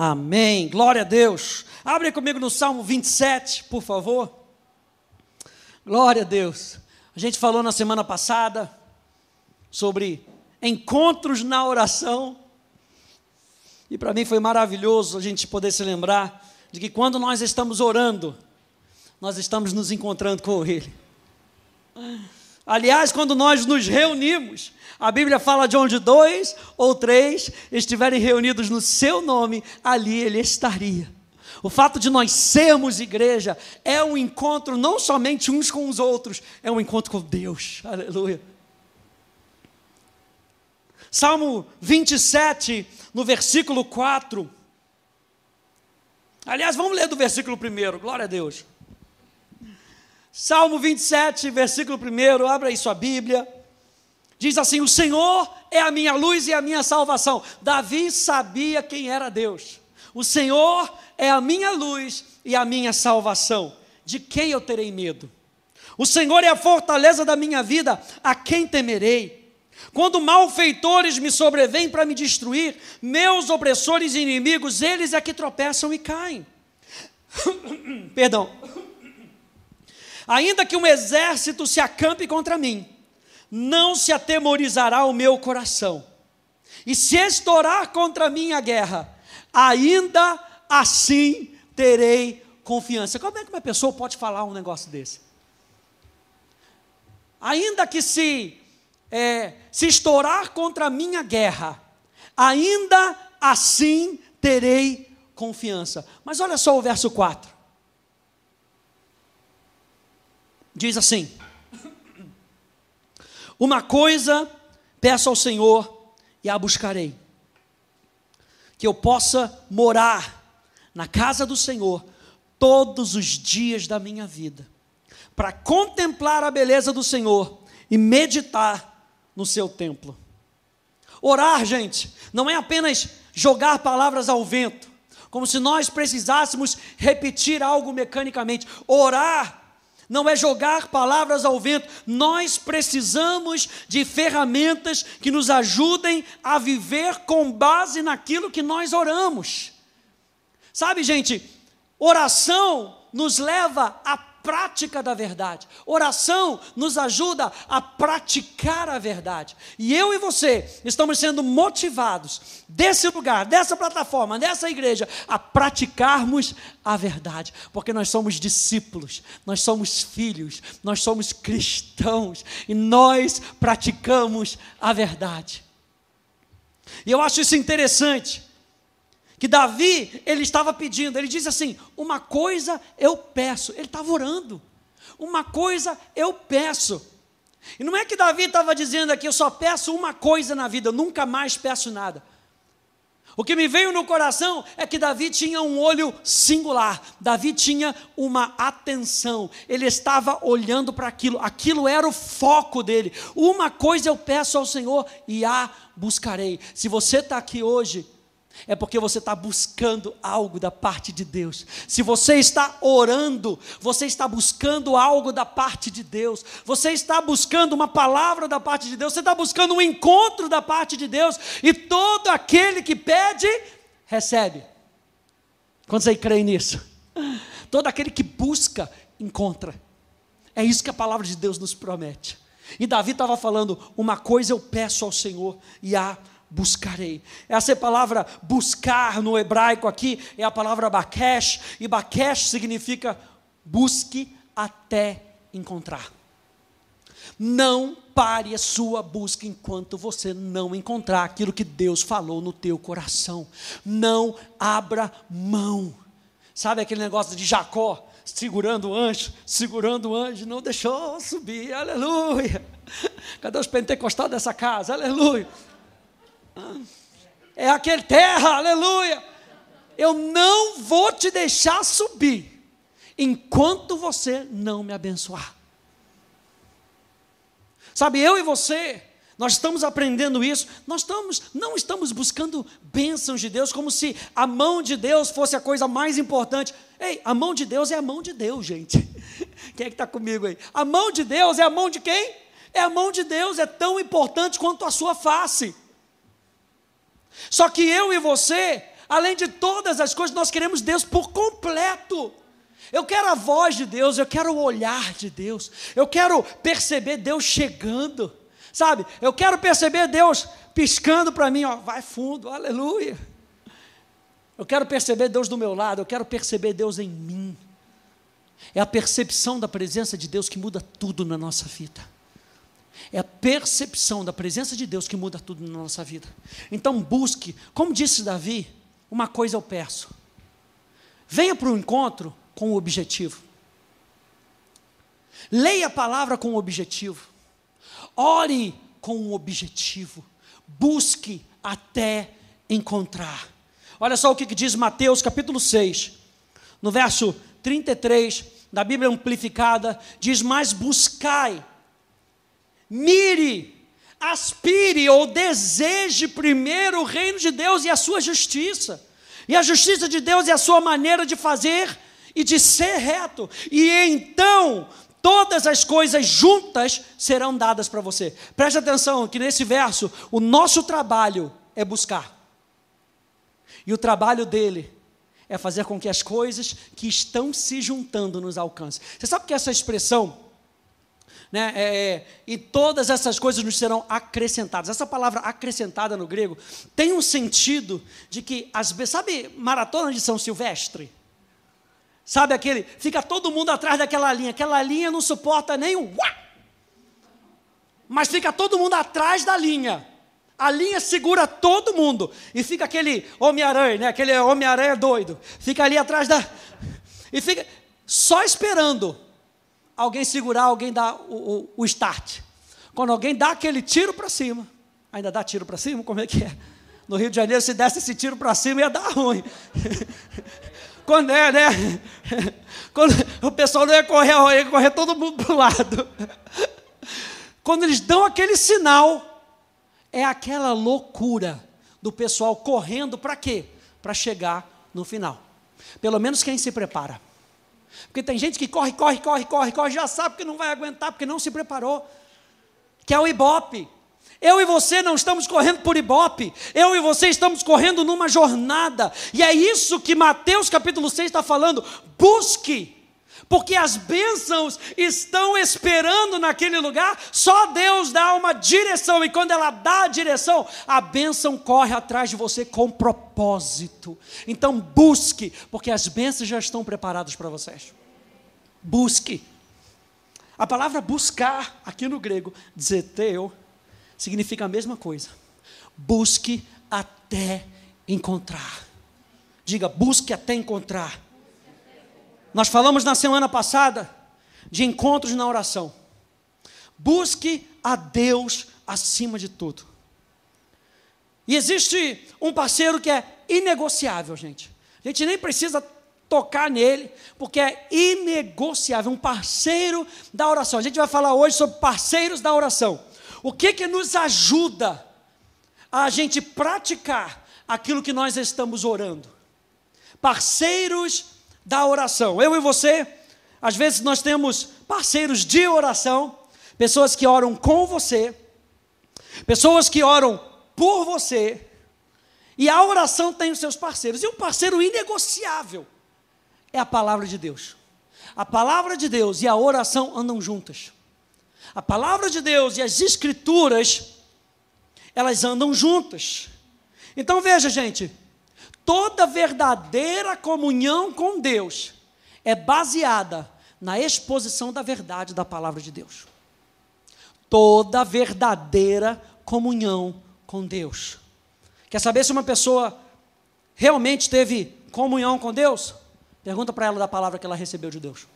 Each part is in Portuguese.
Amém. Glória a Deus. Abre comigo no Salmo 27, por favor. Glória a Deus. A gente falou na semana passada sobre encontros na oração. E para mim foi maravilhoso a gente poder se lembrar de que quando nós estamos orando, nós estamos nos encontrando com Ele. Aliás, quando nós nos reunimos, a Bíblia fala de onde dois ou três estiverem reunidos no seu nome, ali ele estaria. O fato de nós sermos igreja é um encontro não somente uns com os outros, é um encontro com Deus. Aleluia. Salmo 27, no versículo 4. Aliás, vamos ler do versículo 1, glória a Deus. Salmo 27, versículo 1, abra aí sua Bíblia. Diz assim: O Senhor é a minha luz e a minha salvação. Davi sabia quem era Deus. O Senhor é a minha luz e a minha salvação. De quem eu terei medo? O Senhor é a fortaleza da minha vida, a quem temerei? Quando malfeitores me sobrevêm para me destruir, meus opressores e inimigos, eles é que tropeçam e caem. Perdão. Ainda que um exército se acampe contra mim, não se atemorizará o meu coração. E se estourar contra mim a guerra, ainda assim terei confiança. Como é que uma pessoa pode falar um negócio desse? Ainda que se, é, se estourar contra a minha guerra, ainda assim terei confiança. Mas olha só o verso 4. Diz assim: Uma coisa peço ao Senhor e a buscarei, que eu possa morar na casa do Senhor todos os dias da minha vida, para contemplar a beleza do Senhor e meditar no seu templo. Orar, gente, não é apenas jogar palavras ao vento, como se nós precisássemos repetir algo mecanicamente. Orar não é jogar palavras ao vento. Nós precisamos de ferramentas que nos ajudem a viver com base naquilo que nós oramos. Sabe, gente, oração nos leva a prática da verdade. Oração nos ajuda a praticar a verdade. E eu e você estamos sendo motivados desse lugar, dessa plataforma, dessa igreja, a praticarmos a verdade, porque nós somos discípulos, nós somos filhos, nós somos cristãos e nós praticamos a verdade. E eu acho isso interessante que Davi, ele estava pedindo, ele diz assim: Uma coisa eu peço, ele estava orando, uma coisa eu peço. E não é que Davi estava dizendo aqui, eu só peço uma coisa na vida, eu nunca mais peço nada. O que me veio no coração é que Davi tinha um olho singular, Davi tinha uma atenção, ele estava olhando para aquilo, aquilo era o foco dele. Uma coisa eu peço ao Senhor e a buscarei. Se você está aqui hoje, é porque você está buscando algo da parte de Deus. Se você está orando, você está buscando algo da parte de Deus. Você está buscando uma palavra da parte de Deus. Você está buscando um encontro da parte de Deus. E todo aquele que pede, recebe. Quando você crê nisso? Todo aquele que busca, encontra. É isso que a palavra de Deus nos promete. E Davi estava falando: uma coisa eu peço ao Senhor, e a buscarei. Essa é palavra buscar no hebraico aqui é a palavra bakesh, e bakesh significa busque até encontrar. Não pare a sua busca enquanto você não encontrar aquilo que Deus falou no teu coração. Não abra mão. Sabe aquele negócio de Jacó? Segurando o anjo, segurando o anjo, não deixou subir, aleluia. Cadê os pentecostais dessa casa? Aleluia. É aquele terra, aleluia. Eu não vou te deixar subir enquanto você não me abençoar. Sabe, eu e você, nós estamos aprendendo isso, nós estamos, não estamos buscando bênçãos de Deus como se a mão de Deus fosse a coisa mais importante. Ei, a mão de Deus é a mão de Deus, gente. Quem é que está comigo aí? A mão de Deus é a mão de quem? É a mão de Deus, é tão importante quanto a sua face. Só que eu e você, além de todas as coisas, nós queremos Deus por completo. Eu quero a voz de Deus, eu quero o olhar de Deus, eu quero perceber Deus chegando, sabe? Eu quero perceber Deus piscando para mim, ó, vai fundo, aleluia. Eu quero perceber Deus do meu lado, eu quero perceber Deus em mim. É a percepção da presença de Deus que muda tudo na nossa vida. É a percepção da presença de Deus que muda tudo na nossa vida. Então busque, como disse Davi, uma coisa eu peço. Venha para o encontro com o objetivo. Leia a palavra com o objetivo. Ore com o objetivo. Busque até encontrar. Olha só o que diz Mateus capítulo 6, no verso 33 da Bíblia Amplificada, diz: Mas buscai, mire, aspire ou deseje primeiro o reino de Deus e a sua justiça. E a justiça de Deus é a sua maneira de fazer e de ser reto. E então todas as coisas juntas serão dadas para você. Preste atenção que nesse verso, o nosso trabalho é buscar. E o trabalho dele é fazer com que as coisas que estão se juntando nos alcancem. Você sabe que essa expressão, né, é, é, e todas essas coisas nos serão acrescentadas. Essa palavra acrescentada no grego tem um sentido de que, as, sabe, maratona de São Silvestre? Sabe aquele, fica todo mundo atrás daquela linha, aquela linha não suporta nem o uá, mas fica todo mundo atrás da linha. A linha segura todo mundo. E fica aquele Homem-Aranha, né? aquele Homem-Aranha doido. Fica ali atrás da. E fica só esperando alguém segurar, alguém dar o, o, o start. Quando alguém dá aquele tiro para cima. Ainda dá tiro para cima? Como é que é? No Rio de Janeiro, se desse esse tiro para cima, ia dar ruim. Quando é, né? Quando o pessoal não ia correr, ia correr todo mundo para o lado. Quando eles dão aquele sinal, é aquela loucura do pessoal correndo para quê? Para chegar no final. Pelo menos quem se prepara. Porque tem gente que corre, corre, corre, corre, corre, já sabe que não vai aguentar, porque não se preparou. Que é o ibope. Eu e você não estamos correndo por ibope, eu e você estamos correndo numa jornada, e é isso que Mateus capítulo 6 está falando. Busque porque as bênçãos estão esperando naquele lugar, só Deus dá uma direção, e quando ela dá a direção, a bênção corre atrás de você com propósito. Então busque, porque as bênçãos já estão preparadas para vocês. Busque. A palavra buscar, aqui no grego, zeteu, significa a mesma coisa. Busque até encontrar. Diga, busque até encontrar. Nós falamos na semana passada de encontros na oração. Busque a Deus acima de tudo. E existe um parceiro que é inegociável, gente. A gente nem precisa tocar nele, porque é inegociável, um parceiro da oração. A gente vai falar hoje sobre parceiros da oração. O que que nos ajuda a gente praticar aquilo que nós estamos orando? Parceiros da oração. Eu e você, às vezes nós temos parceiros de oração, pessoas que oram com você, pessoas que oram por você, e a oração tem os seus parceiros. E um parceiro inegociável é a palavra de Deus. A palavra de Deus e a oração andam juntas. A palavra de Deus e as escrituras, elas andam juntas. Então veja, gente, toda verdadeira comunhão com Deus é baseada na exposição da verdade da palavra de Deus. Toda verdadeira comunhão com Deus. Quer saber se uma pessoa realmente teve comunhão com Deus? Pergunta para ela da palavra que ela recebeu de Deus.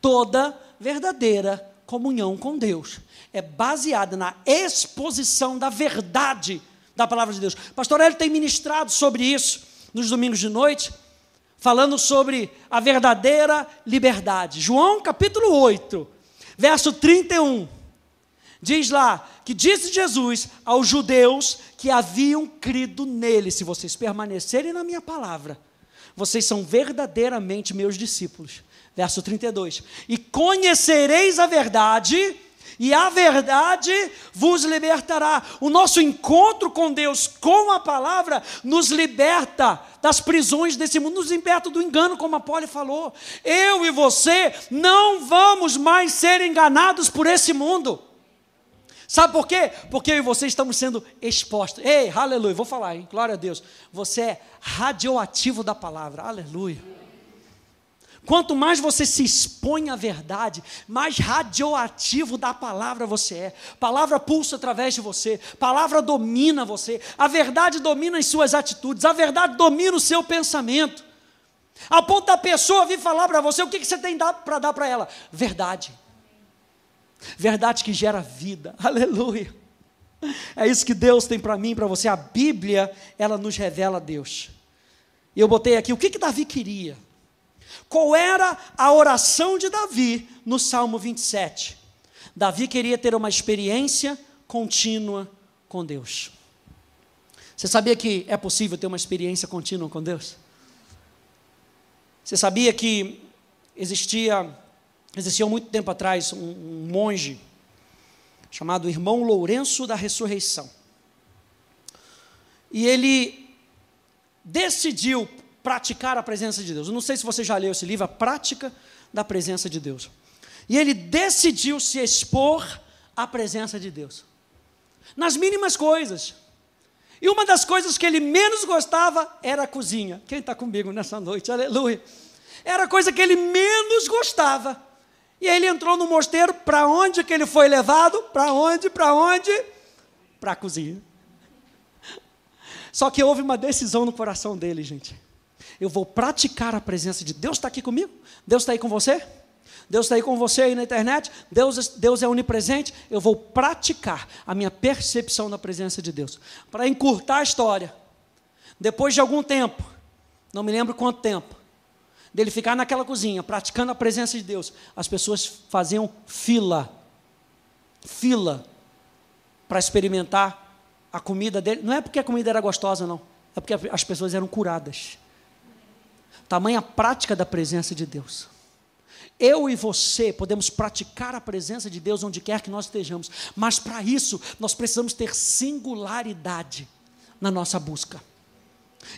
Toda verdadeira comunhão com Deus é baseada na exposição da verdade da palavra de Deus. Pastor Hélio tem ministrado sobre isso nos domingos de noite, falando sobre a verdadeira liberdade. João capítulo 8, verso 31, diz lá que disse Jesus aos judeus que haviam crido nele: se vocês permanecerem na minha palavra, vocês são verdadeiramente meus discípulos. Verso 32: E conhecereis a verdade, e a verdade vos libertará. O nosso encontro com Deus, com a palavra, nos liberta das prisões desse mundo, nos liberta do engano, como a Poli falou. Eu e você não vamos mais ser enganados por esse mundo. Sabe por quê? Porque eu e você estamos sendo expostos. Ei, aleluia, vou falar, hein? Glória a Deus. Você é radioativo da palavra, aleluia. Quanto mais você se expõe à verdade, mais radioativo da palavra você é. Palavra pulsa através de você, palavra domina você, a verdade domina as suas atitudes, a verdade domina o seu pensamento. Ao ponto da pessoa vir falar para você, o que, que você tem para dar para ela? Verdade. Verdade que gera vida. Aleluia. É isso que Deus tem para mim, para você. A Bíblia, ela nos revela Deus. E eu botei aqui o que que Davi queria. Qual era a oração de Davi no Salmo 27? Davi queria ter uma experiência contínua com Deus. Você sabia que é possível ter uma experiência contínua com Deus? Você sabia que existia, existia muito tempo atrás um, um monge chamado Irmão Lourenço da Ressurreição. E ele decidiu praticar a presença de Deus. Eu não sei se você já leu esse livro, A Prática da Presença de Deus. E ele decidiu se expor à presença de Deus, nas mínimas coisas. E uma das coisas que ele menos gostava era a cozinha. Quem está comigo nessa noite? Aleluia. Era a coisa que ele menos gostava. E aí ele entrou no mosteiro, para onde que ele foi levado? Para onde? Para onde? Para a cozinha. Só que houve uma decisão no coração dele, gente eu vou praticar a presença de Deus está aqui comigo? Deus está aí com você? Deus está aí com você aí na internet? Deus, Deus é onipresente? Eu vou praticar a minha percepção da presença de Deus. Para encurtar a história, depois de algum tempo, não me lembro quanto tempo, dele ficar naquela cozinha, praticando a presença de Deus, as pessoas faziam fila, fila, para experimentar a comida dele. Não é porque a comida era gostosa, não. É porque as pessoas eram curadas. Tamanha prática da presença de Deus. Eu e você podemos praticar a presença de Deus onde quer que nós estejamos, mas para isso nós precisamos ter singularidade na nossa busca.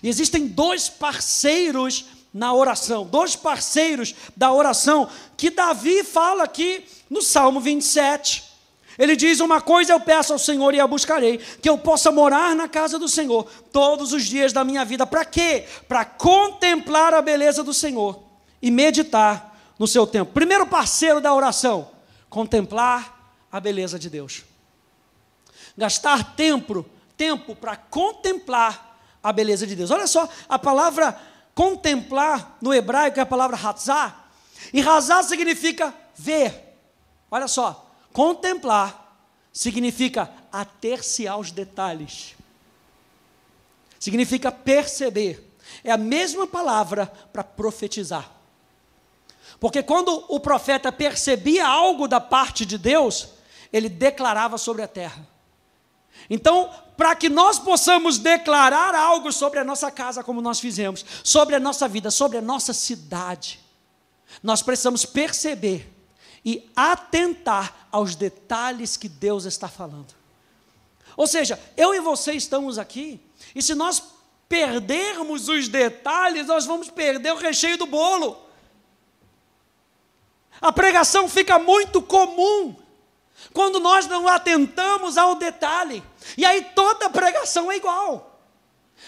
E existem dois parceiros na oração, dois parceiros da oração que Davi fala aqui no Salmo 27. Ele diz: Uma coisa eu peço ao Senhor e a buscarei, que eu possa morar na casa do Senhor todos os dias da minha vida. Para quê? Para contemplar a beleza do Senhor e meditar no seu tempo. Primeiro parceiro da oração: contemplar a beleza de Deus. Gastar tempo, tempo para contemplar a beleza de Deus. Olha só, a palavra contemplar no hebraico é a palavra razá, e razá significa ver. Olha só, Contemplar significa ater-se aos detalhes, significa perceber. É a mesma palavra para profetizar. Porque quando o profeta percebia algo da parte de Deus, ele declarava sobre a terra. Então, para que nós possamos declarar algo sobre a nossa casa, como nós fizemos, sobre a nossa vida, sobre a nossa cidade, nós precisamos perceber e atentar aos detalhes que Deus está falando. Ou seja, eu e você estamos aqui, e se nós perdermos os detalhes, nós vamos perder o recheio do bolo. A pregação fica muito comum quando nós não atentamos ao detalhe, e aí toda pregação é igual.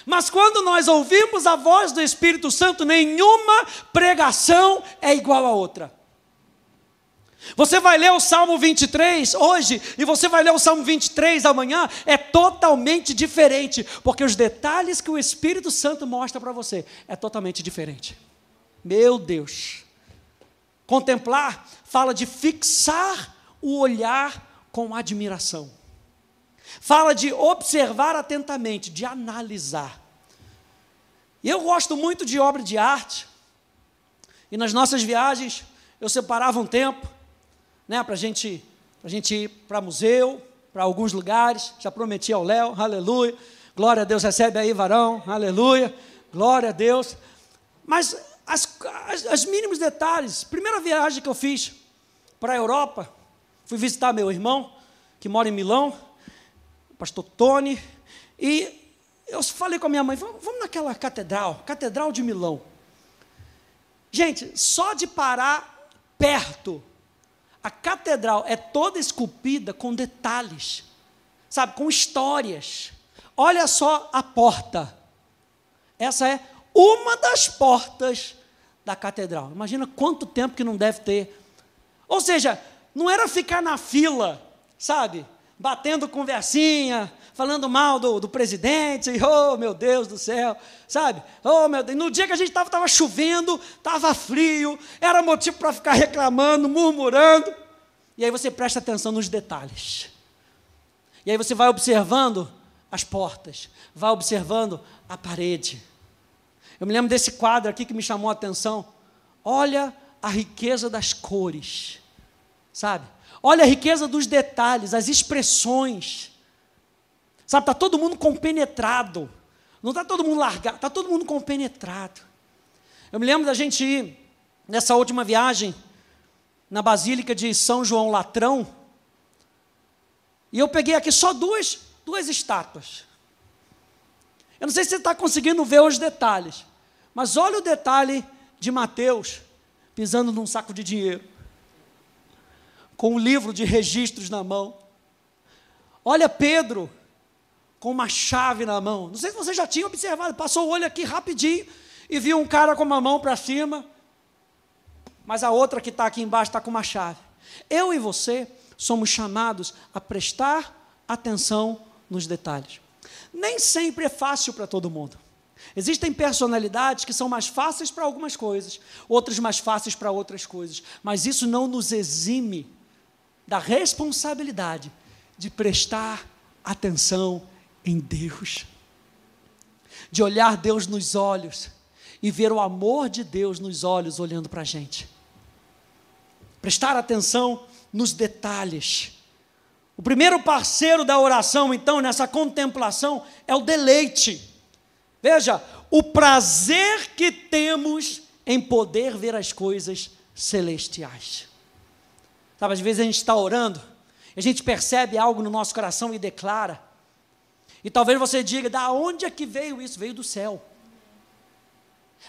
Mas quando nós ouvimos a voz do Espírito Santo, nenhuma pregação é igual a outra. Você vai ler o Salmo 23 hoje e você vai ler o Salmo 23 amanhã, é totalmente diferente, porque os detalhes que o Espírito Santo mostra para você é totalmente diferente. Meu Deus. Contemplar fala de fixar o olhar com admiração. Fala de observar atentamente, de analisar. Eu gosto muito de obra de arte. E nas nossas viagens eu separava um tempo né, para gente, a gente ir para museu, para alguns lugares. Já prometi ao Léo, aleluia. Glória a Deus, recebe aí, varão, aleluia. Glória a Deus. Mas as, as, as mínimos detalhes, primeira viagem que eu fiz para a Europa, Fui visitar meu irmão, que mora em Milão, o pastor Tony, e eu falei com a minha mãe, vamos, vamos naquela catedral, Catedral de Milão. Gente, só de parar perto, a catedral é toda esculpida com detalhes, sabe, com histórias. Olha só a porta. Essa é uma das portas da catedral. Imagina quanto tempo que não deve ter. Ou seja, não era ficar na fila, sabe? Batendo conversinha, falando mal do, do presidente, oh meu Deus do céu, sabe? Oh meu Deus, no dia que a gente estava tava chovendo, estava frio, era motivo para ficar reclamando, murmurando. E aí você presta atenção nos detalhes. E aí você vai observando as portas, vai observando a parede. Eu me lembro desse quadro aqui que me chamou a atenção. Olha a riqueza das cores, sabe? Olha a riqueza dos detalhes, as expressões. Sabe, está todo mundo compenetrado. Não está todo mundo largado, está todo mundo compenetrado. Eu me lembro da gente ir nessa última viagem na Basílica de São João Latrão. E eu peguei aqui só duas, duas estátuas. Eu não sei se você está conseguindo ver os detalhes, mas olha o detalhe de Mateus pisando num saco de dinheiro, com um livro de registros na mão. Olha Pedro com uma chave na mão. Não sei se você já tinha observado, passou o olho aqui rapidinho e viu um cara com uma mão para cima, mas a outra que está aqui embaixo está com uma chave. Eu e você somos chamados a prestar atenção nos detalhes. Nem sempre é fácil para todo mundo. Existem personalidades que são mais fáceis para algumas coisas, outras mais fáceis para outras coisas, mas isso não nos exime da responsabilidade de prestar atenção em Deus, de olhar Deus nos olhos e ver o amor de Deus nos olhos olhando para a gente. Prestar atenção nos detalhes. O primeiro parceiro da oração, então, nessa contemplação, é o deleite. Veja, o prazer que temos em poder ver as coisas celestiais. Sabe, às vezes a gente está orando, a gente percebe algo no nosso coração e declara. E talvez você diga: da onde é que veio isso? Veio do céu.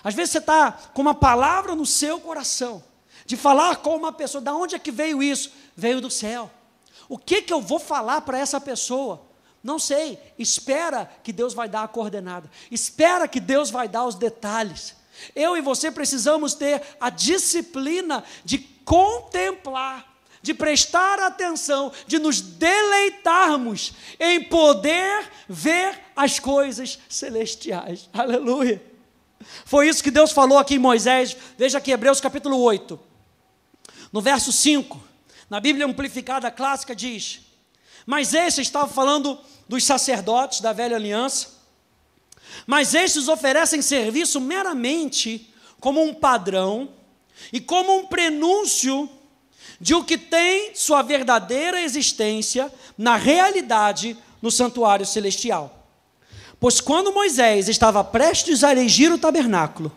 Às vezes você está com uma palavra no seu coração, de falar com uma pessoa, da onde é que veio isso? Veio do céu. O que, que eu vou falar para essa pessoa? Não sei, espera que Deus vai dar a coordenada, espera que Deus vai dar os detalhes. Eu e você precisamos ter a disciplina de contemplar de prestar atenção, de nos deleitarmos em poder ver as coisas celestiais. Aleluia. Foi isso que Deus falou aqui em Moisés. Veja aqui Hebreus capítulo 8. No verso 5, na Bíblia amplificada clássica diz: Mas esse estava falando dos sacerdotes da velha aliança. Mas estes oferecem serviço meramente como um padrão e como um prenúncio de o que tem sua verdadeira existência na realidade no santuário celestial. Pois quando Moisés estava prestes a erigir o tabernáculo,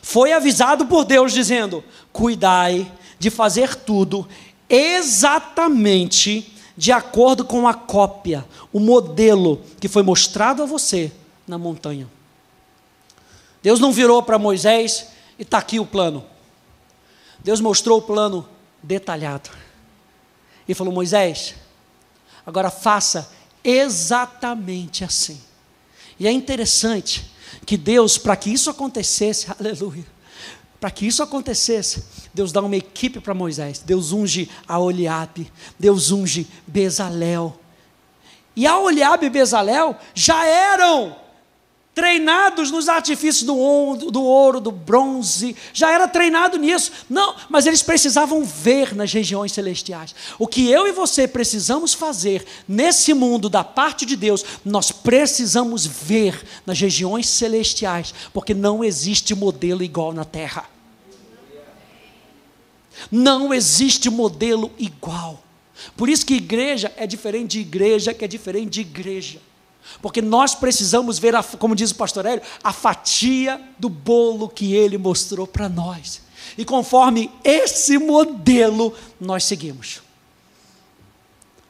foi avisado por Deus dizendo: Cuidai de fazer tudo exatamente de acordo com a cópia, o modelo que foi mostrado a você na montanha. Deus não virou para Moisés e está aqui o plano. Deus mostrou o plano detalhado. E falou: Moisés, agora faça exatamente assim. E é interessante que Deus, para que isso acontecesse, aleluia, para que isso acontecesse, Deus dá uma equipe para Moisés. Deus unge a Oliabe, Deus unge Bezalel. E a Oliabe e Bezalel já eram treinados nos artifícios do ouro, do ouro, do bronze, já era treinado nisso. Não, mas eles precisavam ver nas regiões celestiais. O que eu e você precisamos fazer nesse mundo da parte de Deus, nós precisamos ver nas regiões celestiais, porque não existe modelo igual na terra. Não existe modelo igual. Por isso que igreja é diferente de igreja, que é diferente de igreja. Porque nós precisamos ver, a, como diz o pastor Hélio, a fatia do bolo que ele mostrou para nós. E conforme esse modelo, nós seguimos.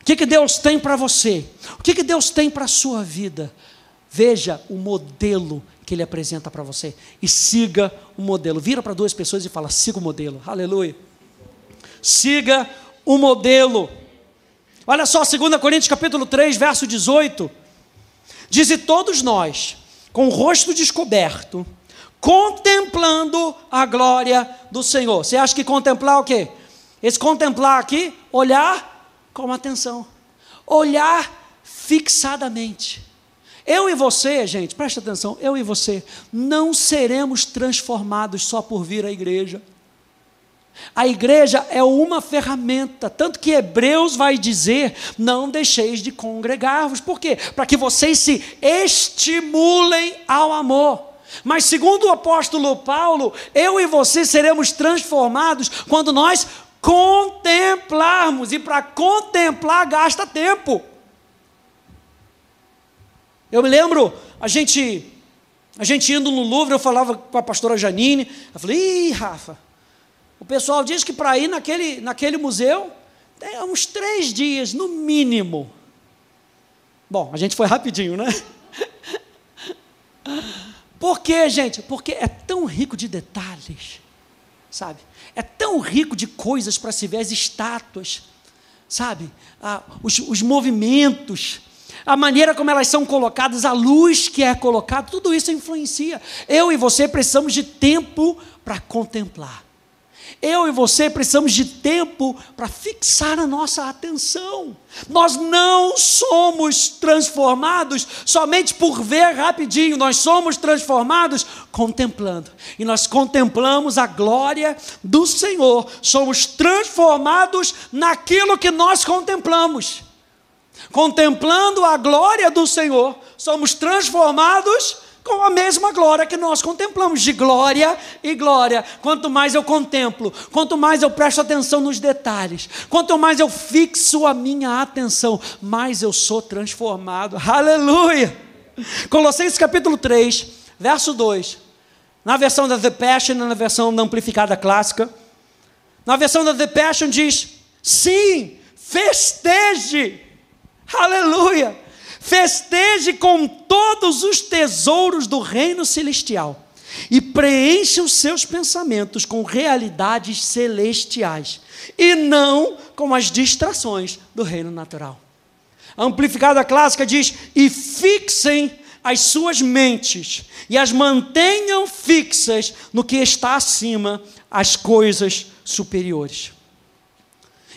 O que, que Deus tem para você? O que, que Deus tem para a sua vida? Veja o modelo que Ele apresenta para você e siga o modelo. Vira para duas pessoas e fala: siga o modelo. Aleluia. Siga o modelo. Olha só, 2 Coríntios capítulo 3, verso 18. Diz: E todos nós, com o rosto descoberto, contemplando a glória do Senhor. Você acha que contemplar o quê? Esse contemplar aqui, olhar com atenção, olhar fixadamente. Eu e você, gente, presta atenção, eu e você, não seremos transformados só por vir à igreja. A igreja é uma ferramenta, tanto que Hebreus vai dizer: não deixeis de congregar-vos. Por quê? Para que vocês se estimulem ao amor. Mas, segundo o apóstolo Paulo, eu e você seremos transformados quando nós contemplarmos, e para contemplar gasta tempo. Eu me lembro, a gente, a gente indo no Louvre, eu falava com a pastora Janine, eu falei, ih, Rafa, o pessoal diz que para ir naquele, naquele museu, tem uns três dias, no mínimo. Bom, a gente foi rapidinho, né? Por quê, gente? Porque é tão rico de detalhes, sabe? É tão rico de coisas para se ver, as estátuas, sabe? Ah, os, os movimentos, a maneira como elas são colocadas, a luz que é colocada, tudo isso influencia. Eu e você precisamos de tempo para contemplar. Eu e você precisamos de tempo para fixar a nossa atenção. Nós não somos transformados somente por ver rapidinho, nós somos transformados contemplando. E nós contemplamos a glória do Senhor, somos transformados naquilo que nós contemplamos. Contemplando a glória do Senhor, somos transformados com a mesma glória que nós contemplamos, de glória e glória. Quanto mais eu contemplo, quanto mais eu presto atenção nos detalhes, quanto mais eu fixo a minha atenção, mais eu sou transformado. Aleluia! Colossenses capítulo 3, verso 2. Na versão da The Passion, na versão da amplificada clássica, na versão da The Passion diz: sim, festeje. Aleluia! Festeje com todos os tesouros do reino celestial e preencha os seus pensamentos com realidades celestiais e não com as distrações do reino natural. A amplificada clássica diz: e fixem as suas mentes e as mantenham fixas no que está acima, as coisas superiores.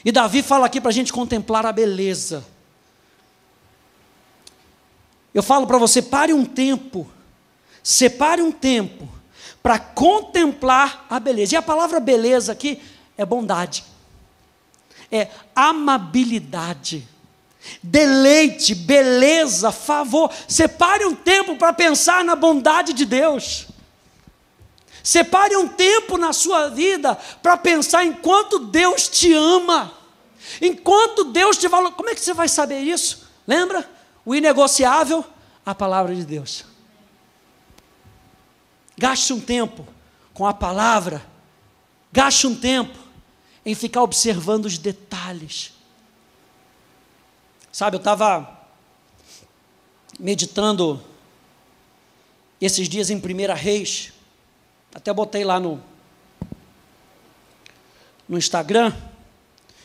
E Davi fala aqui para a gente contemplar a beleza eu falo para você, pare um tempo, separe um tempo para contemplar a beleza. E a palavra beleza aqui é bondade, é amabilidade, deleite, beleza, favor. Separe um tempo para pensar na bondade de Deus. Separe um tempo na sua vida para pensar em quanto Deus te ama, enquanto Deus te valoriza. Como é que você vai saber isso? Lembra? O inegociável, a palavra de Deus. Gaste um tempo com a palavra, gaste um tempo em ficar observando os detalhes. Sabe, eu estava meditando esses dias em Primeira Reis, até botei lá no, no Instagram,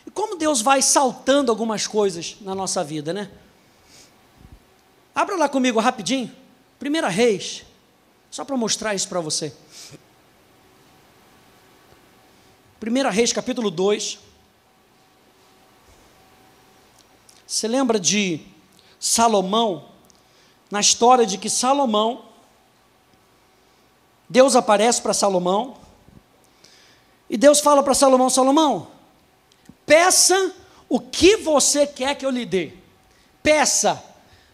e como Deus vai saltando algumas coisas na nossa vida, né? Abra lá comigo rapidinho. Primeira Reis. Só para mostrar isso para você. Primeira Reis, capítulo 2. Você lembra de Salomão? Na história de que Salomão, Deus aparece para Salomão, e Deus fala para Salomão: Salomão, peça o que você quer que eu lhe dê. Peça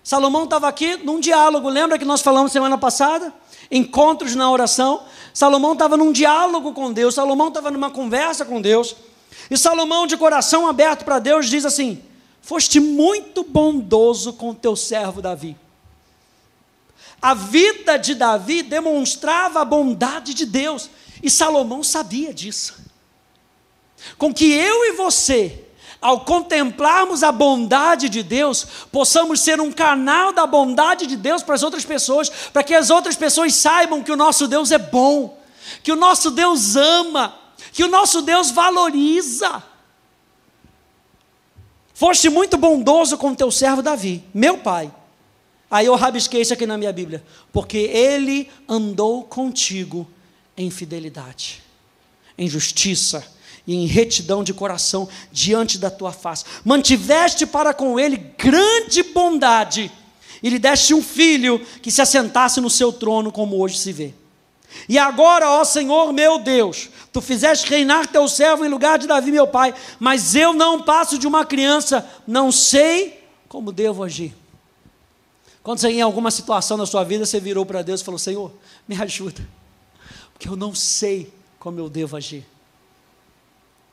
Salomão estava aqui num diálogo, lembra que nós falamos semana passada? Encontros na oração. Salomão estava num diálogo com Deus, Salomão estava numa conversa com Deus. E Salomão, de coração aberto para Deus, diz assim: Foste muito bondoso com teu servo Davi. A vida de Davi demonstrava a bondade de Deus, e Salomão sabia disso. Com que eu e você ao contemplarmos a bondade de Deus, possamos ser um canal da bondade de Deus para as outras pessoas, para que as outras pessoas saibam que o nosso Deus é bom, que o nosso Deus ama, que o nosso Deus valoriza. Foste muito bondoso com teu servo Davi, meu pai. Aí eu rabisquei isso aqui na minha Bíblia, porque ele andou contigo em fidelidade, em justiça e em retidão de coração diante da tua face. Mantiveste para com ele grande bondade e lhe deste um filho que se assentasse no seu trono, como hoje se vê. E agora, ó Senhor meu Deus, tu fizeste reinar teu servo em lugar de Davi, meu pai, mas eu não passo de uma criança, não sei como devo agir. Quando você em alguma situação na sua vida, você virou para Deus e falou: Senhor, me ajuda, porque eu não sei como eu devo agir.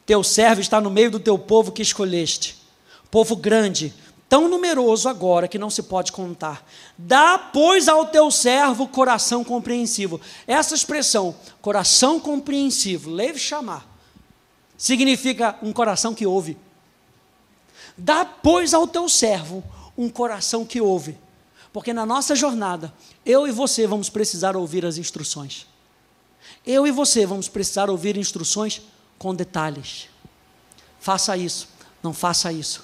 Teu servo está no meio do teu povo que escolheste, povo grande, tão numeroso agora que não se pode contar. Dá, pois, ao teu servo coração compreensivo. Essa expressão, coração compreensivo, leve chamar, significa um coração que ouve. Dá, pois, ao teu servo um coração que ouve. Porque na nossa jornada, eu e você vamos precisar ouvir as instruções. Eu e você vamos precisar ouvir instruções com detalhes. Faça isso, não faça isso.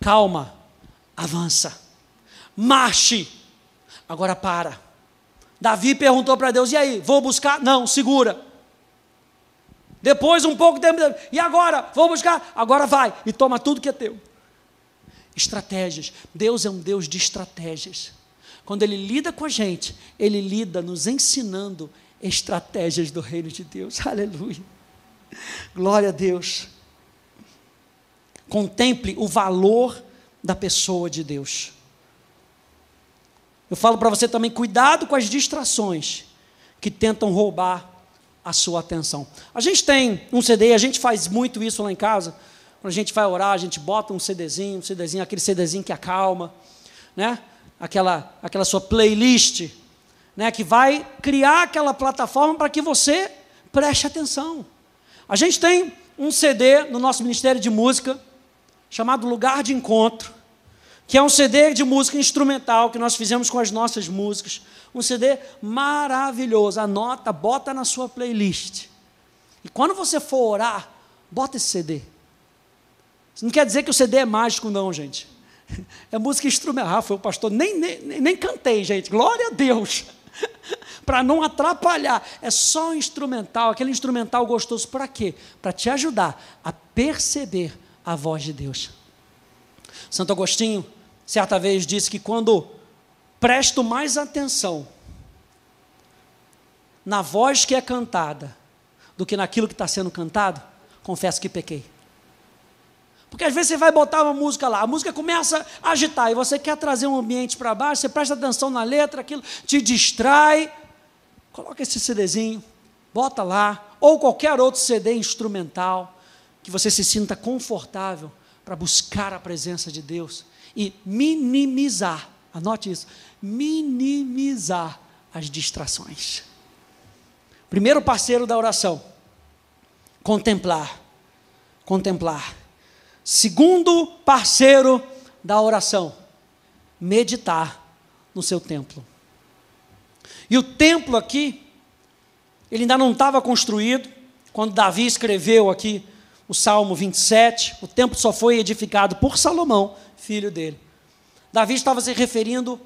Calma, avança. Marche. Agora para. Davi perguntou para Deus: e aí, vou buscar? Não, segura. Depois, um pouco de tempo, e agora? Vou buscar? Agora vai e toma tudo que é teu. Estratégias. Deus é um Deus de estratégias. Quando Ele lida com a gente, Ele lida nos ensinando estratégias do reino de Deus. Aleluia. Glória a Deus. Contemple o valor da pessoa de Deus. Eu falo para você também, cuidado com as distrações que tentam roubar a sua atenção. A gente tem um CD, a gente faz muito isso lá em casa. Quando a gente vai orar, a gente bota um CDzinho, um CDzinho, aquele CDzinho que acalma, né? Aquela, aquela sua playlist, né? Que vai criar aquela plataforma para que você preste atenção. A gente tem um CD no nosso Ministério de Música, chamado Lugar de Encontro, que é um CD de música instrumental que nós fizemos com as nossas músicas. Um CD maravilhoso. Anota, bota na sua playlist. E quando você for orar, bota esse CD. Isso não quer dizer que o CD é mágico, não, gente. É música instrumental. Ah, foi o pastor. Nem, nem, nem cantei, gente. Glória a Deus para não atrapalhar. É só um instrumental, aquele instrumental gostoso para quê? Para te ajudar a perceber a voz de Deus. Santo Agostinho, certa vez, disse que quando presto mais atenção na voz que é cantada do que naquilo que está sendo cantado, confesso que pequei. Porque às vezes você vai botar uma música lá, a música começa a agitar e você quer trazer um ambiente para baixo, você presta atenção na letra, aquilo te distrai. Coloca esse CDzinho, bota lá, ou qualquer outro CD instrumental, que você se sinta confortável para buscar a presença de Deus e minimizar, anote isso, minimizar as distrações. Primeiro parceiro da oração, contemplar. Contemplar. Segundo parceiro da oração, meditar no seu templo. E o templo aqui, ele ainda não estava construído, quando Davi escreveu aqui o Salmo 27, o templo só foi edificado por Salomão, filho dele. Davi estava se referindo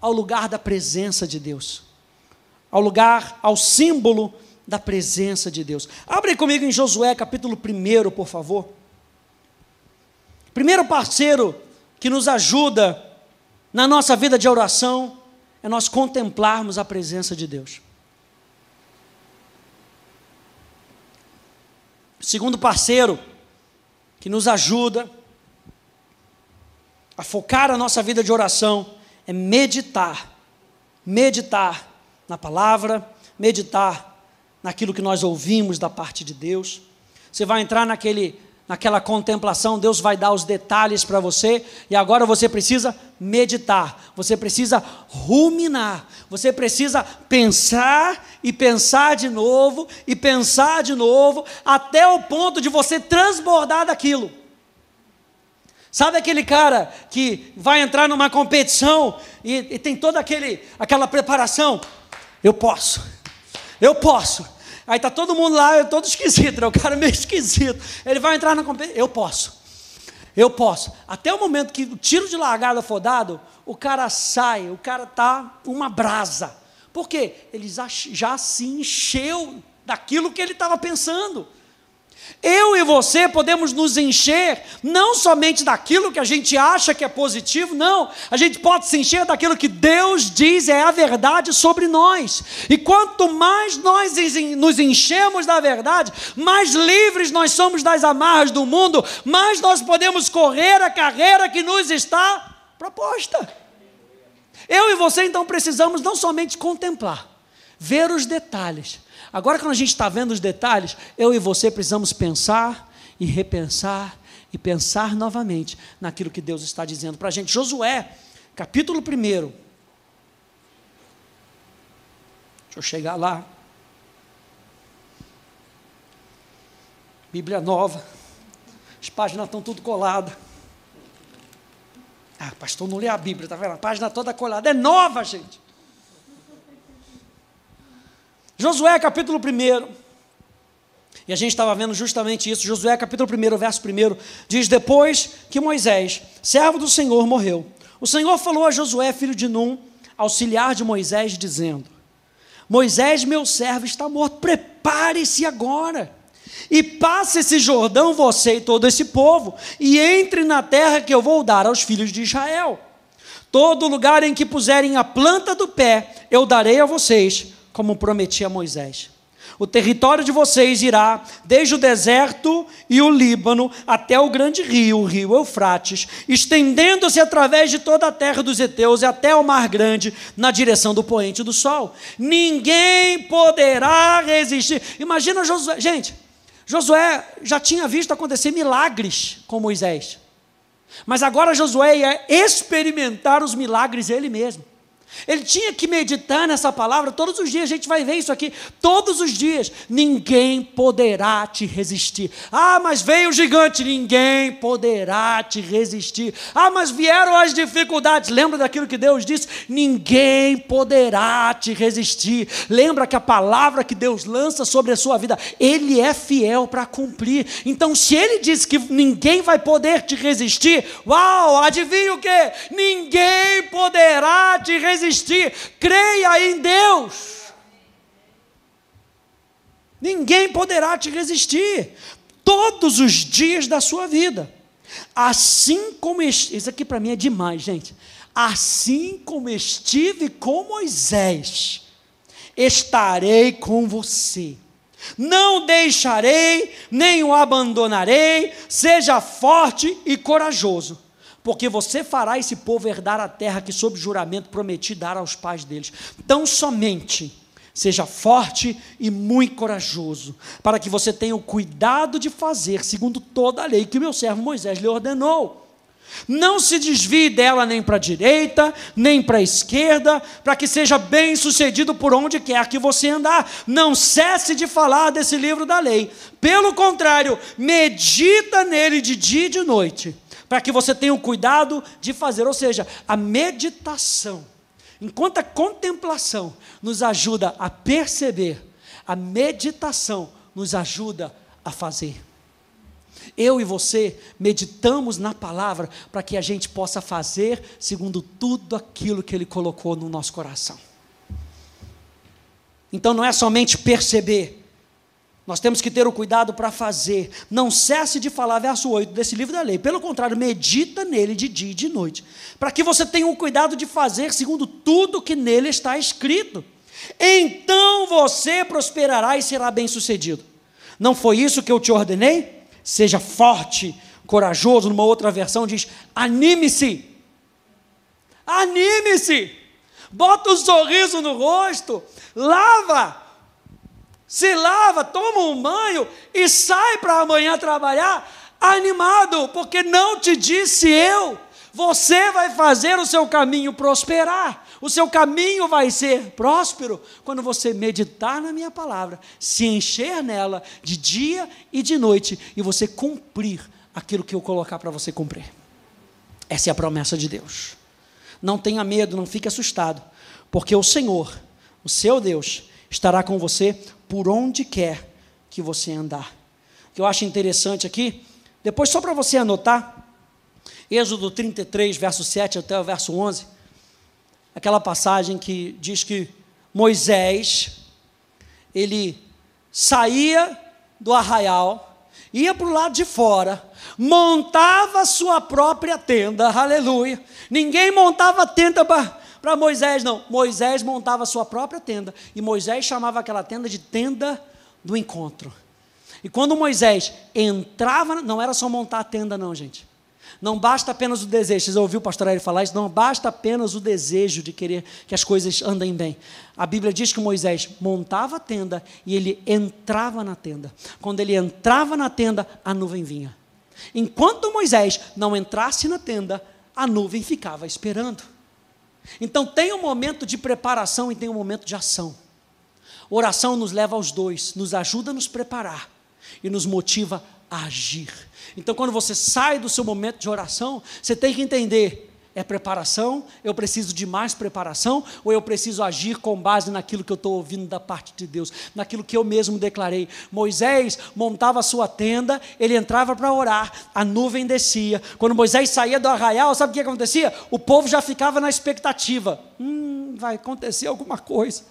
ao lugar da presença de Deus, ao lugar, ao símbolo da presença de Deus. Abre comigo em Josué capítulo 1, por favor. Primeiro parceiro que nos ajuda na nossa vida de oração é nós contemplarmos a presença de Deus. Segundo parceiro que nos ajuda a focar a nossa vida de oração é meditar. Meditar na palavra, meditar naquilo que nós ouvimos da parte de Deus. Você vai entrar naquele naquela contemplação, Deus vai dar os detalhes para você, e agora você precisa meditar, você precisa ruminar, você precisa pensar e pensar de novo, e pensar de novo, até o ponto de você transbordar daquilo. Sabe aquele cara que vai entrar numa competição e, e tem toda aquele, aquela preparação? Eu posso, eu posso, Aí tá todo mundo lá, todo esquisito, né? o cara meio esquisito. Ele vai entrar na competição. Eu posso. Eu posso. Até o momento que o tiro de largada for dado, o cara sai, o cara tá uma brasa. Por quê? Ele já se encheu daquilo que ele estava pensando. Eu e você podemos nos encher não somente daquilo que a gente acha que é positivo, não. A gente pode se encher daquilo que Deus diz é a verdade sobre nós. E quanto mais nós nos enchemos da verdade, mais livres nós somos das amarras do mundo, mais nós podemos correr a carreira que nos está proposta. Eu e você então precisamos não somente contemplar, ver os detalhes, Agora, quando a gente está vendo os detalhes, eu e você precisamos pensar e repensar e pensar novamente naquilo que Deus está dizendo para a gente. Josué, capítulo 1. Deixa eu chegar lá. Bíblia nova. As páginas estão tudo coladas. Ah, pastor, não lê a Bíblia, está vendo? A página toda colada. É nova, gente. Josué capítulo 1. E a gente estava vendo justamente isso. Josué capítulo 1, verso 1 diz: Depois que Moisés, servo do Senhor, morreu, o Senhor falou a Josué, filho de Num, auxiliar de Moisés, dizendo: Moisés, meu servo, está morto, prepare-se agora. E passe esse Jordão, você e todo esse povo, e entre na terra que eu vou dar aos filhos de Israel. Todo lugar em que puserem a planta do pé, eu darei a vocês, como prometi a Moisés. O território de vocês irá desde o deserto e o Líbano até o grande rio, o rio Eufrates, estendendo-se através de toda a terra dos heteus e até o mar grande, na direção do poente do sol. Ninguém poderá resistir. Imagina Josué, gente, Josué já tinha visto acontecer milagres com Moisés. Mas agora Josué ia experimentar os milagres ele mesmo. Ele tinha que meditar nessa palavra todos os dias, a gente vai ver isso aqui, todos os dias. Ninguém poderá te resistir. Ah, mas veio o gigante, ninguém poderá te resistir. Ah, mas vieram as dificuldades. Lembra daquilo que Deus disse? Ninguém poderá te resistir. Lembra que a palavra que Deus lança sobre a sua vida, Ele é fiel para cumprir. Então, se Ele diz que ninguém vai poder te resistir, uau, adivinha o que? Ninguém poderá te resistir existir, creia em Deus. Ninguém poderá te resistir todos os dias da sua vida. Assim como isso aqui para mim é demais, gente. Assim como estive com Moisés, estarei com você. Não deixarei, nem o abandonarei. Seja forte e corajoso porque você fará esse povo herdar a terra que, sob juramento, prometi dar aos pais deles. Tão somente seja forte e muito corajoso, para que você tenha o cuidado de fazer segundo toda a lei que o meu servo Moisés lhe ordenou. Não se desvie dela nem para a direita, nem para a esquerda, para que seja bem sucedido por onde quer que você andar. Não cesse de falar desse livro da lei. Pelo contrário, medita nele de dia e de noite para que você tenha o cuidado de fazer. Ou seja, a meditação, enquanto a contemplação nos ajuda a perceber, a meditação nos ajuda a fazer. Eu e você meditamos na palavra para que a gente possa fazer segundo tudo aquilo que Ele colocou no nosso coração. Então não é somente perceber, nós temos que ter o cuidado para fazer. Não cesse de falar, verso 8 desse livro da lei. Pelo contrário, medita nele de dia e de noite. Para que você tenha o cuidado de fazer segundo tudo que nele está escrito. Então você prosperará e será bem-sucedido. Não foi isso que eu te ordenei? Seja forte, corajoso. Numa outra versão diz: anime-se. Anime-se. Bota um sorriso no rosto. Lava se lava, toma um banho e sai para amanhã trabalhar, animado, porque não te disse eu. Você vai fazer o seu caminho prosperar, o seu caminho vai ser próspero quando você meditar na minha palavra, se encher nela de dia e de noite e você cumprir aquilo que eu colocar para você cumprir. Essa é a promessa de Deus. Não tenha medo, não fique assustado, porque o Senhor, o seu Deus, estará com você por onde quer que você andar. O que eu acho interessante aqui, depois só para você anotar, Êxodo 33, verso 7 até o verso 11, aquela passagem que diz que Moisés, ele saía do arraial, ia para o lado de fora, montava sua própria tenda, aleluia. Ninguém montava tenda para Moisés, não. Moisés montava sua própria tenda, e Moisés chamava aquela tenda de tenda do encontro. E quando Moisés entrava, não era só montar a tenda, não, gente. Não basta apenas o desejo. Vocês ouviram o pastor Ari falar isso? Não basta apenas o desejo de querer que as coisas andem bem. A Bíblia diz que Moisés montava a tenda e ele entrava na tenda. Quando ele entrava na tenda, a nuvem vinha. Enquanto Moisés não entrasse na tenda, a nuvem ficava esperando. Então tem um momento de preparação e tem um momento de ação. Oração nos leva aos dois, nos ajuda a nos preparar e nos motiva a agir. Então, quando você sai do seu momento de oração, você tem que entender: é preparação? Eu preciso de mais preparação? Ou eu preciso agir com base naquilo que eu estou ouvindo da parte de Deus, naquilo que eu mesmo declarei? Moisés montava a sua tenda, ele entrava para orar, a nuvem descia. Quando Moisés saía do arraial, sabe o que acontecia? O povo já ficava na expectativa: hum, vai acontecer alguma coisa.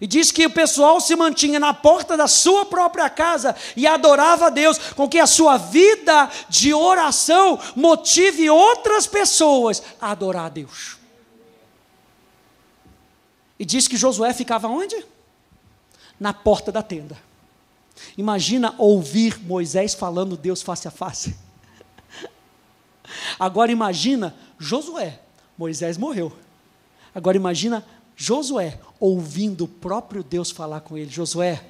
E diz que o pessoal se mantinha na porta da sua própria casa e adorava a Deus, com que a sua vida de oração motive outras pessoas a adorar a Deus. E diz que Josué ficava onde? Na porta da tenda. Imagina ouvir Moisés falando Deus face a face. Agora imagina Josué. Moisés morreu. Agora imagina Josué, ouvindo o próprio Deus falar com ele: Josué,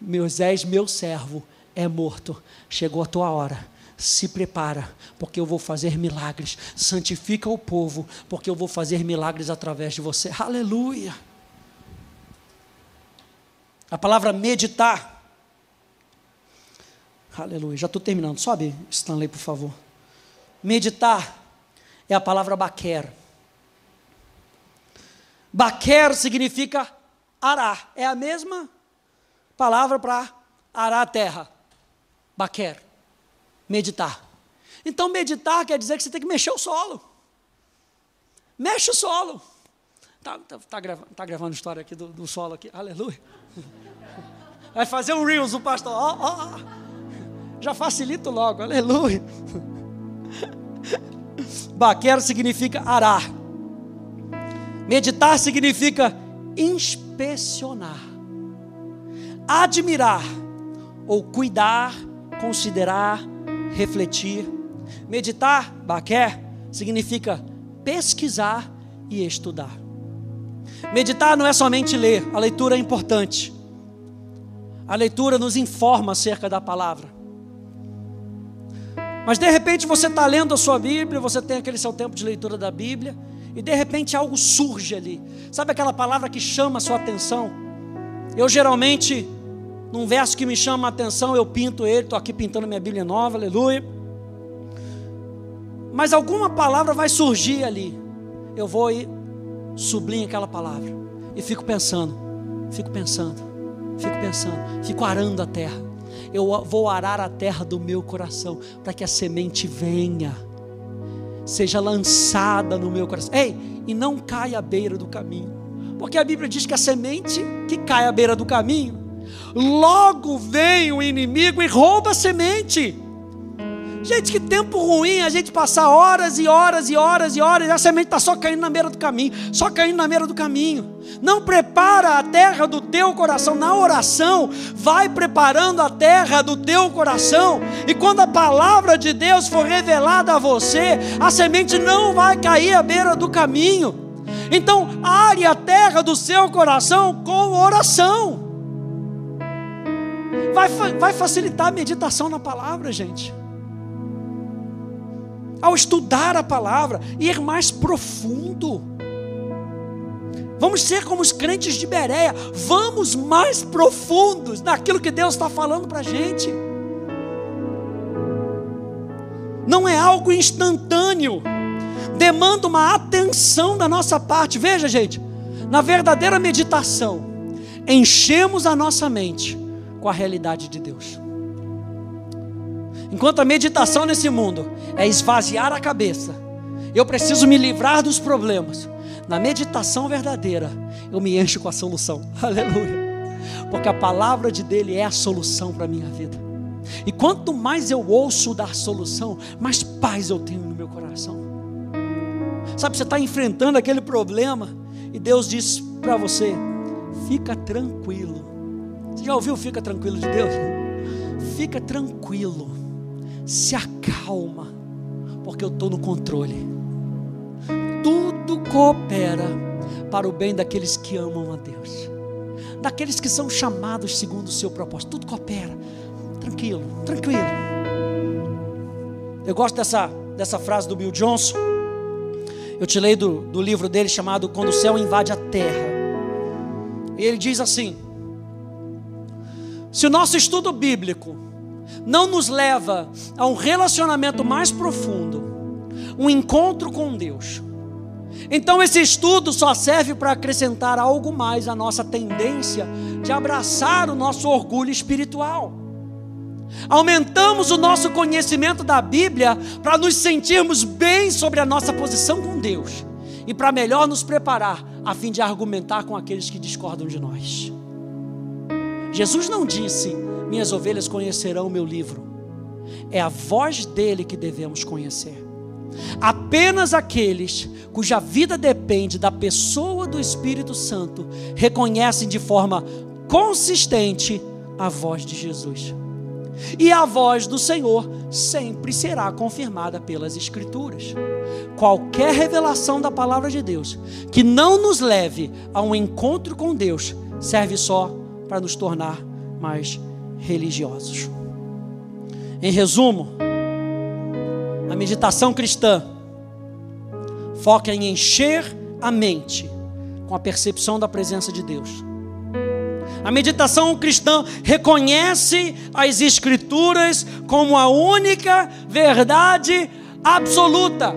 Moisés, meu servo, é morto, chegou a tua hora. Se prepara, porque eu vou fazer milagres. Santifica o povo, porque eu vou fazer milagres através de você. Aleluia. A palavra meditar. Aleluia. Já estou terminando. Sobe, Stanley, por favor. Meditar é a palavra baquer Baquer significa arar. É a mesma palavra para arar a terra. Baquer. Meditar. Então, meditar quer dizer que você tem que mexer o solo. Mexe o solo. Está tá, tá, gravando, tá gravando história aqui do, do, solo aqui. Aleluia. Vai fazer um Reels, o pastor. Oh, oh, oh. Já facilito logo. Aleluia. Baquer significa arar. Meditar significa inspecionar, admirar ou cuidar, considerar, refletir. Meditar, baquer, significa pesquisar e estudar. Meditar não é somente ler, a leitura é importante. A leitura nos informa acerca da palavra. Mas de repente você está lendo a sua Bíblia, você tem aquele seu tempo de leitura da Bíblia, e de repente algo surge ali. Sabe aquela palavra que chama a sua atenção? Eu geralmente, num verso que me chama a atenção, eu pinto ele, estou aqui pintando minha Bíblia nova, aleluia. Mas alguma palavra vai surgir ali. Eu vou e sublinho aquela palavra. E fico pensando, fico pensando, fico pensando, fico arando a terra. Eu vou arar a terra do meu coração para que a semente venha seja lançada no meu coração. Ei, e não caia à beira do caminho. Porque a Bíblia diz que a semente que cai à beira do caminho, logo vem o inimigo e rouba a semente. Gente, que tempo ruim a gente passar horas e horas e horas e horas e a semente está só caindo na beira do caminho, só caindo na beira do caminho. Não prepara a terra do teu coração. Na oração, vai preparando a terra do teu coração. E quando a palavra de Deus for revelada a você, a semente não vai cair à beira do caminho. Então, are a terra do seu coração com oração. Vai, vai facilitar a meditação na palavra, gente. Ao estudar a palavra, ir mais profundo. Vamos ser como os crentes de Bereia, vamos mais profundos naquilo que Deus está falando para a gente. Não é algo instantâneo, demanda uma atenção da nossa parte. Veja, gente, na verdadeira meditação, enchemos a nossa mente com a realidade de Deus. Enquanto a meditação nesse mundo é esvaziar a cabeça, eu preciso me livrar dos problemas na meditação verdadeira, eu me encho com a solução. Aleluia. Porque a palavra de dele é a solução para a minha vida. E quanto mais eu ouço da solução, mais paz eu tenho no meu coração. Sabe, você está enfrentando aquele problema e Deus diz para você: fica tranquilo. Você já ouviu Fica Tranquilo de Deus? Fica tranquilo, se acalma, porque eu estou no controle tudo coopera para o bem daqueles que amam a Deus, daqueles que são chamados segundo o seu propósito. Tudo coopera. Tranquilo, tranquilo. Eu gosto dessa, dessa frase do Bill Johnson. Eu te leio do, do livro dele chamado Quando o Céu Invade a Terra. E ele diz assim: Se o nosso estudo bíblico não nos leva a um relacionamento mais profundo, um encontro com Deus, então esse estudo só serve para acrescentar algo mais à nossa tendência de abraçar o nosso orgulho espiritual. Aumentamos o nosso conhecimento da Bíblia para nos sentirmos bem sobre a nossa posição com Deus e para melhor nos preparar a fim de argumentar com aqueles que discordam de nós. Jesus não disse: Minhas ovelhas conhecerão o meu livro. É a voz dele que devemos conhecer. Apenas aqueles cuja vida depende da pessoa do Espírito Santo reconhecem de forma consistente a voz de Jesus. E a voz do Senhor sempre será confirmada pelas Escrituras. Qualquer revelação da palavra de Deus que não nos leve a um encontro com Deus serve só para nos tornar mais religiosos. Em resumo, a meditação cristã foca em encher a mente com a percepção da presença de Deus. A meditação cristã reconhece as Escrituras como a única verdade absoluta.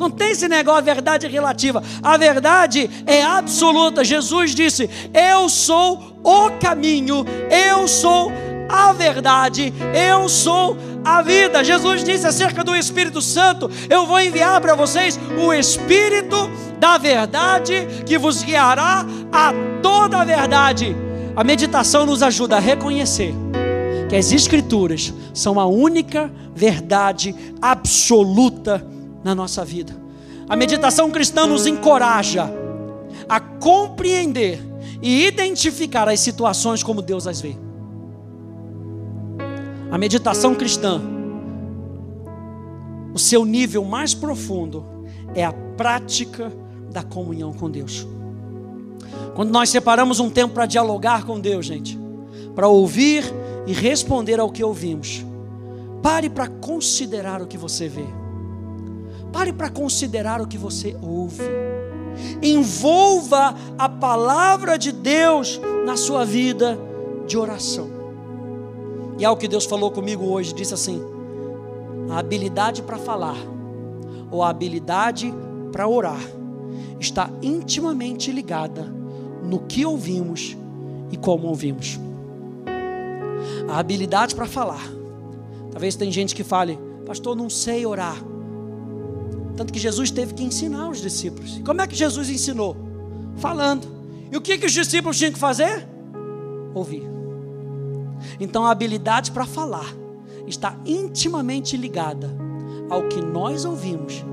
Não tem esse negócio de verdade relativa. A verdade é absoluta. Jesus disse: Eu sou o caminho, eu sou a verdade, eu sou a vida. Jesus disse acerca do Espírito Santo: Eu vou enviar para vocês o Espírito da verdade que vos guiará a toda a verdade. A meditação nos ajuda a reconhecer que as Escrituras são a única verdade absoluta na nossa vida. A meditação cristã nos encoraja a compreender e identificar as situações como Deus as vê. A meditação cristã, o seu nível mais profundo é a prática da comunhão com Deus. Quando nós separamos um tempo para dialogar com Deus, gente, para ouvir e responder ao que ouvimos, pare para considerar o que você vê. Pare para considerar o que você ouve. Envolva a palavra de Deus na sua vida de oração. E é o que Deus falou comigo hoje, disse assim: a habilidade para falar ou a habilidade para orar está intimamente ligada no que ouvimos e como ouvimos. A habilidade para falar. Talvez tem gente que fale, pastor, não sei orar. Tanto que Jesus teve que ensinar os discípulos. Como é que Jesus ensinou? Falando. E o que, que os discípulos tinham que fazer? Ouvir. Então a habilidade para falar está intimamente ligada ao que nós ouvimos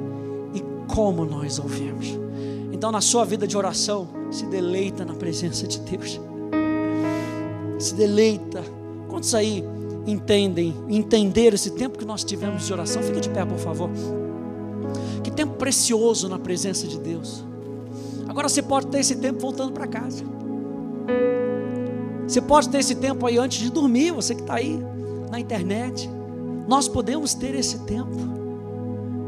e como nós ouvimos. Então na sua vida de oração, se deleita na presença de Deus. Se deleita. Quantos aí entendem, entenderam esse tempo que nós tivemos de oração? Fique de pé, por favor. Que tempo precioso na presença de Deus. Agora você pode ter esse tempo voltando para casa. Você pode ter esse tempo aí antes de dormir, você que está aí na internet. Nós podemos ter esse tempo.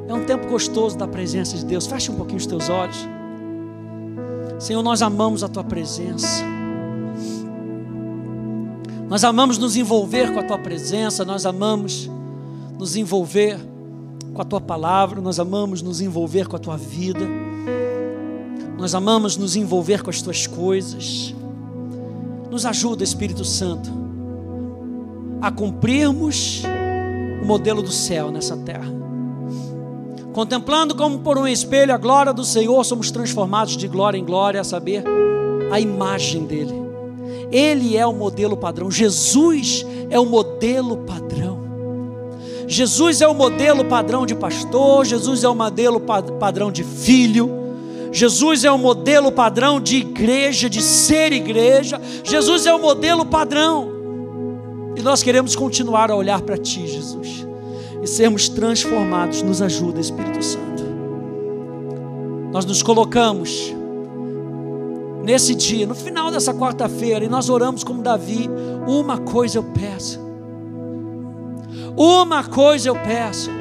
É um tempo gostoso da presença de Deus. Feche um pouquinho os teus olhos. Senhor, nós amamos a tua presença. Nós amamos nos envolver com a tua presença, nós amamos nos envolver com a tua palavra, nós amamos nos envolver com a tua vida. Nós amamos nos envolver com as tuas coisas. Nos ajuda, Espírito Santo, a cumprirmos o modelo do céu nessa terra. Contemplando como por um espelho a glória do Senhor, somos transformados de glória em glória, a saber, a imagem dele. Ele é o modelo padrão, Jesus é o modelo padrão. Jesus é o modelo padrão de pastor, Jesus é o modelo padrão de filho, Jesus é o modelo padrão de igreja, de ser igreja, Jesus é o modelo padrão. E nós queremos continuar a olhar para Ti, Jesus e sermos transformados. Nos ajuda, Espírito Santo. Nós nos colocamos nesse dia, no final dessa quarta-feira, e nós oramos como Davi: uma coisa eu peço, uma coisa eu peço,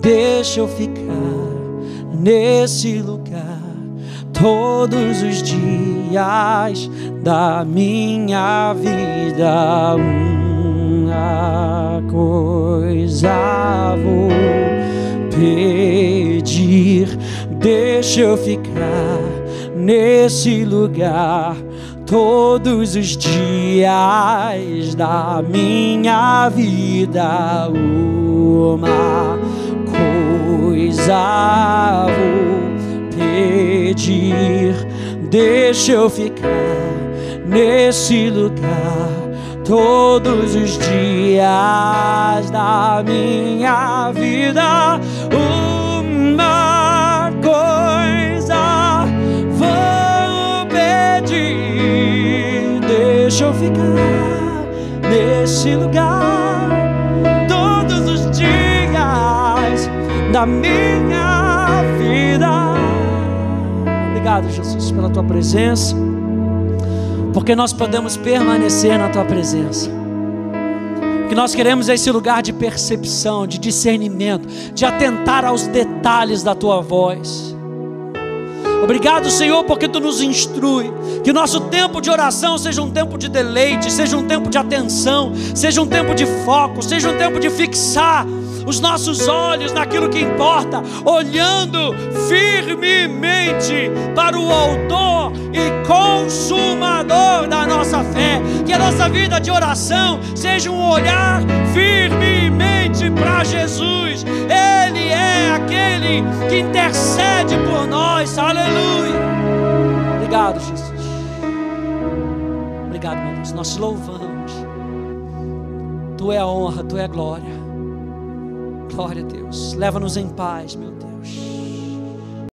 deixa eu ficar nesse lugar todos os dias da minha vida. Uma coisa vou pedir, deixa eu ficar nesse lugar todos os dias da minha vida. Uma coisa vou pedir, deixa eu ficar nesse lugar todos os dias da minha vida. Uma deixa eu ficar nesse lugar todos os dias da minha vida. Obrigado, Jesus, pela tua presença porque nós podemos permanecer na tua presença. O que nós queremos é esse lugar de percepção, de discernimento, de atentar aos detalhes da tua voz. Obrigado, Senhor, porque tu nos instrui. Que o nosso tempo de oração seja um tempo de deleite, seja um tempo de atenção, seja um tempo de foco, seja um tempo de fixar os nossos olhos naquilo que importa, olhando firmemente para o Autor e Consumador da nossa fé. Que a nossa vida de oração seja um olhar firmemente para Jesus. Aquele que intercede por nós. Aleluia. Obrigado, Jesus. Obrigado, meu Deus. Nós te louvamos. Tu é a honra, tu é a glória. Glória a Deus. Leva-nos em paz, meu.